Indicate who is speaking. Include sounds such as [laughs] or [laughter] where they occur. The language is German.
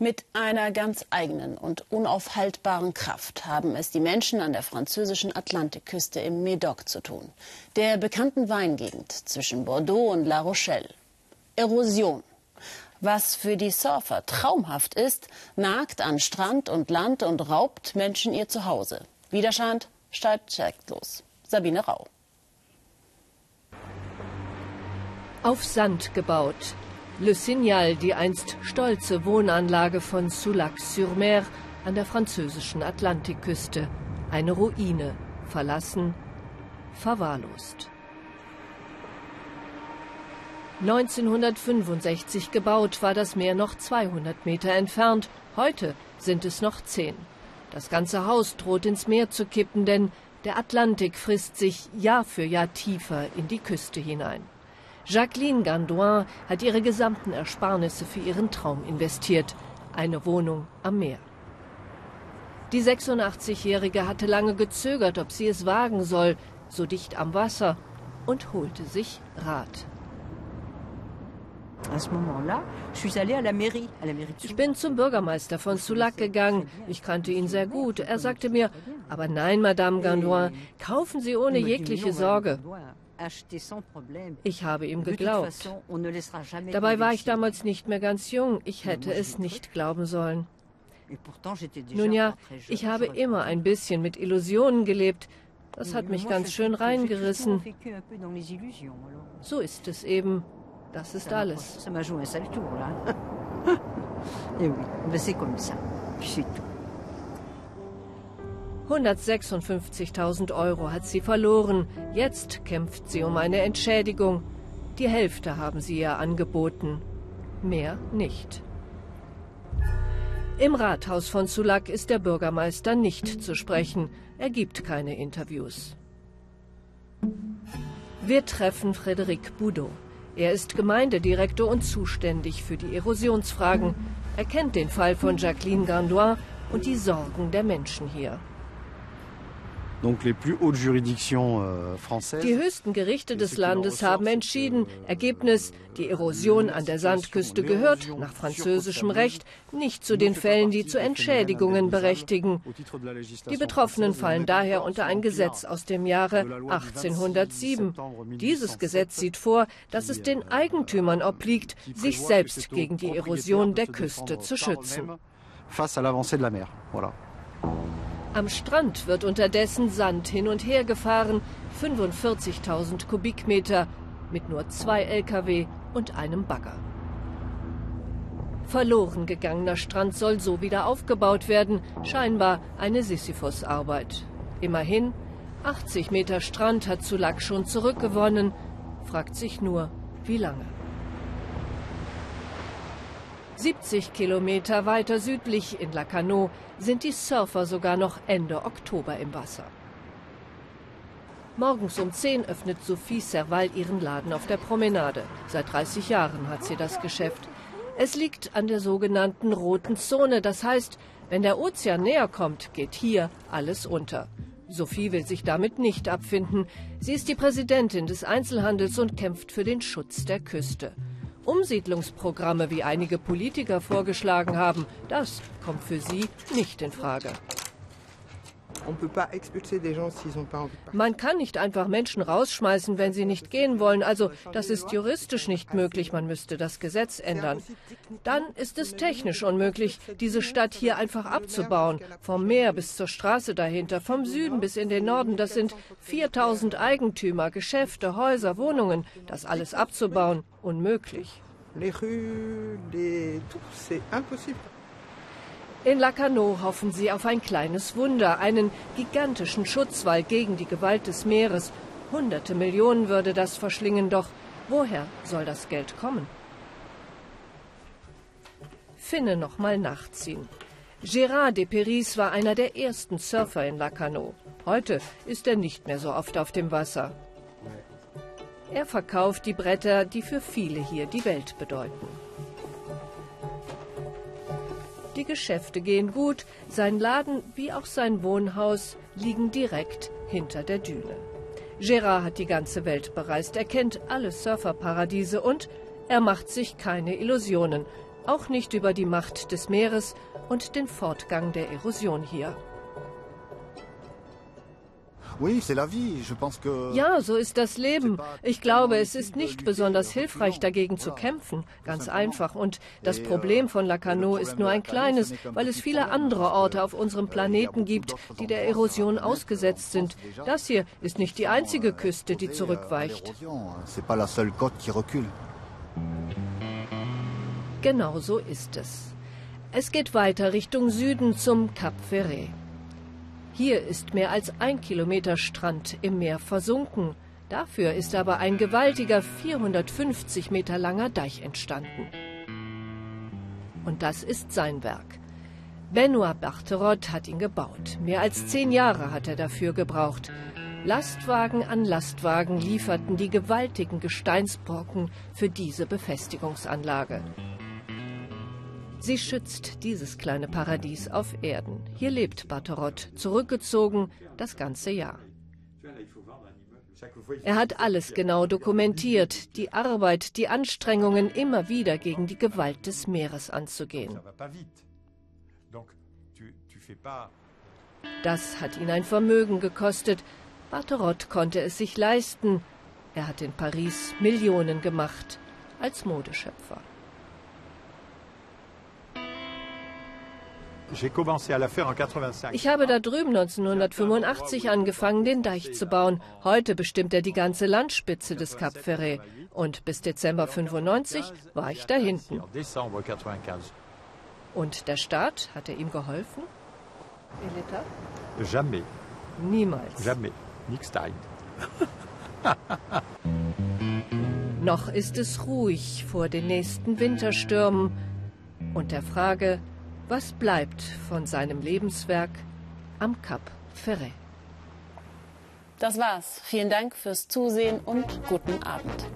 Speaker 1: Mit einer ganz eigenen und unaufhaltbaren Kraft haben es die Menschen an der französischen Atlantikküste im Médoc zu tun, der bekannten Weingegend zwischen Bordeaux und La Rochelle. Erosion. Was für die Surfer traumhaft ist, nagt an Strand und Land und raubt Menschen ihr Zuhause. Widerstand steigt los. Sabine Rau.
Speaker 2: Auf Sand gebaut, Le Signal, die einst stolze Wohnanlage von Soulac-sur-Mer an der französischen Atlantikküste. Eine Ruine, verlassen, verwahrlost. 1965 gebaut war das Meer noch 200 Meter entfernt. Heute sind es noch 10. Das ganze Haus droht ins Meer zu kippen, denn der Atlantik frisst sich Jahr für Jahr tiefer in die Küste hinein. Jacqueline Gandoin hat ihre gesamten Ersparnisse für ihren Traum investiert. Eine Wohnung am Meer. Die 86-Jährige hatte lange gezögert, ob sie es wagen soll, so dicht am Wasser, und holte sich Rat. Ich bin zum Bürgermeister von Soulac gegangen. Ich kannte ihn sehr gut. Er sagte mir, aber nein, Madame Gandoin, kaufen Sie ohne jegliche Sorge. Ich habe ihm geglaubt. Dabei war ich damals nicht mehr ganz jung. Ich hätte es nicht glauben sollen. Nun ja, ich habe immer ein bisschen mit Illusionen gelebt. Das hat mich ganz schön reingerissen. So ist es eben. Das ist alles. [laughs] 156.000 Euro hat sie verloren. Jetzt kämpft sie um eine Entschädigung. Die Hälfte haben sie ihr angeboten. Mehr nicht. Im Rathaus von Sulak ist der Bürgermeister nicht zu sprechen. Er gibt keine Interviews. Wir treffen Frédéric Boudot. Er ist Gemeindedirektor und zuständig für die Erosionsfragen. Er kennt den Fall von Jacqueline Gandois und die Sorgen der Menschen hier.
Speaker 3: Euh,
Speaker 2: die höchsten Gerichte des Landes haben entschieden, Ergebnis, die Erosion an der Sandküste gehört, nach französischem Recht, nicht zu den Fällen, die zu Entschädigungen berechtigen. Die Betroffenen fallen daher unter ein Gesetz aus dem Jahre 1807. Dieses Gesetz sieht vor, dass es den Eigentümern obliegt, sich selbst gegen die Erosion der Küste zu schützen. Face à l'avancée de la mer. Voilà. Am Strand wird unterdessen Sand hin und her gefahren, 45.000 Kubikmeter, mit nur zwei Lkw und einem Bagger. Verloren gegangener Strand soll so wieder aufgebaut werden, scheinbar eine Sisyphus-Arbeit. Immerhin, 80 Meter Strand hat Sulak schon zurückgewonnen, fragt sich nur, wie lange. 70 Kilometer weiter südlich in Lacanau sind die Surfer sogar noch Ende Oktober im Wasser. Morgens um 10 öffnet Sophie Serval ihren Laden auf der Promenade. Seit 30 Jahren hat sie das Geschäft. Es liegt an der sogenannten roten Zone. Das heißt, wenn der Ozean näher kommt, geht hier alles unter. Sophie will sich damit nicht abfinden. Sie ist die Präsidentin des Einzelhandels und kämpft für den Schutz der Küste. Umsiedlungsprogramme, wie einige Politiker vorgeschlagen haben, das kommt für sie nicht in Frage. Man kann nicht einfach Menschen rausschmeißen, wenn sie nicht gehen wollen. Also das ist juristisch nicht möglich. Man müsste das Gesetz ändern. Dann ist es technisch unmöglich, diese Stadt hier einfach abzubauen. Vom Meer bis zur Straße dahinter, vom Süden bis in den Norden. Das sind 4000 Eigentümer, Geschäfte, Häuser, Wohnungen. Das alles abzubauen, unmöglich. Les rues, les... c'est impossible. In Lacanau hoffen sie auf ein kleines Wunder, einen gigantischen Schutzwall gegen die Gewalt des Meeres. Hunderte Millionen würde das verschlingen, doch woher soll das Geld kommen? Finne noch mal nachziehen. Gérard de Peris war einer der ersten Surfer in Lacanau. Heute ist er nicht mehr so oft auf dem Wasser. Er verkauft die Bretter, die für viele hier die Welt bedeuten. Die Geschäfte gehen gut, sein Laden wie auch sein Wohnhaus liegen direkt hinter der Düne. Gérard hat die ganze Welt bereist, er kennt alle Surferparadiese und er macht sich keine Illusionen. auch nicht über die Macht des Meeres und den Fortgang der Erosion hier. Ja, so ist das Leben. Ich glaube, es ist nicht besonders hilfreich, dagegen zu kämpfen. Ganz einfach. Und das Problem von Lacanau ist nur ein kleines, weil es viele andere Orte auf unserem Planeten gibt, die der Erosion ausgesetzt sind. Das hier ist nicht die einzige Küste, die zurückweicht. Genau so ist es. Es geht weiter Richtung Süden zum Cap Ferret. Hier ist mehr als ein Kilometer Strand im Meer versunken. Dafür ist aber ein gewaltiger 450 Meter langer Deich entstanden. Und das ist sein Werk. Benoit Barterot hat ihn gebaut. Mehr als zehn Jahre hat er dafür gebraucht. Lastwagen an Lastwagen lieferten die gewaltigen Gesteinsbrocken für diese Befestigungsanlage. Sie schützt dieses kleine Paradies auf Erden. Hier lebt Batterot, zurückgezogen das ganze Jahr. Er hat alles genau dokumentiert, die Arbeit, die Anstrengungen, immer wieder gegen die Gewalt des Meeres anzugehen. Das hat ihn ein Vermögen gekostet. Barterot konnte es sich leisten. Er hat in Paris Millionen gemacht als Modeschöpfer. Ich habe da drüben 1985 angefangen, den Deich zu bauen. Heute bestimmt er die ganze Landspitze des Cap Ferret. Und bis Dezember 95 war ich da hinten. Und der Staat, hat er ihm geholfen?
Speaker 4: Jamais.
Speaker 2: Niemals.
Speaker 4: Jamais. Nix
Speaker 2: Noch ist es ruhig vor den nächsten Winterstürmen und der Frage, was bleibt von seinem Lebenswerk am Cap Ferret?
Speaker 1: Das war's. Vielen Dank fürs Zusehen und guten Abend.